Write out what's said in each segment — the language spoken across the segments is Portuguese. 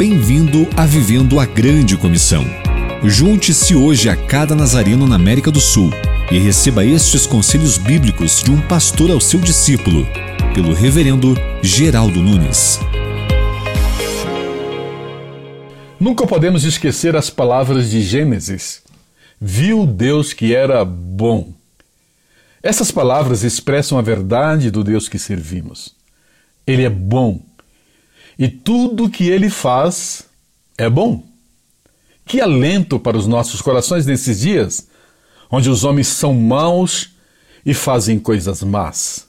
Bem-vindo a Vivendo a Grande Comissão. Junte-se hoje a cada nazareno na América do Sul e receba estes conselhos bíblicos de um pastor ao seu discípulo, pelo Reverendo Geraldo Nunes. Nunca podemos esquecer as palavras de Gênesis. Viu Deus que era bom. Essas palavras expressam a verdade do Deus que servimos. Ele é bom. E tudo que ele faz é bom. Que alento para os nossos corações nesses dias, onde os homens são maus e fazem coisas más.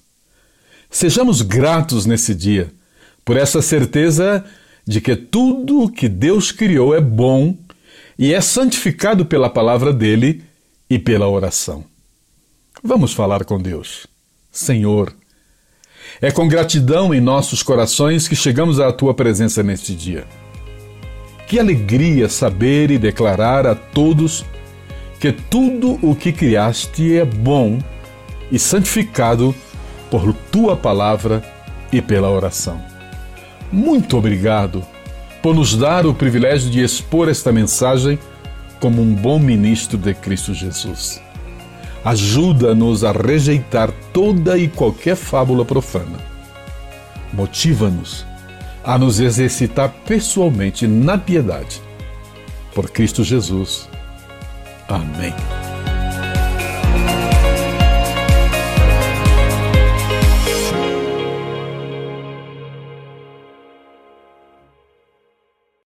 Sejamos gratos nesse dia por essa certeza de que tudo o que Deus criou é bom e é santificado pela palavra dele e pela oração. Vamos falar com Deus. Senhor, é com gratidão em nossos corações que chegamos à tua presença neste dia. Que alegria saber e declarar a todos que tudo o que criaste é bom e santificado por tua palavra e pela oração. Muito obrigado por nos dar o privilégio de expor esta mensagem como um bom ministro de Cristo Jesus. Ajuda-nos a rejeitar toda e qualquer fábula profana. Motiva-nos a nos exercitar pessoalmente na piedade. Por Cristo Jesus. Amém.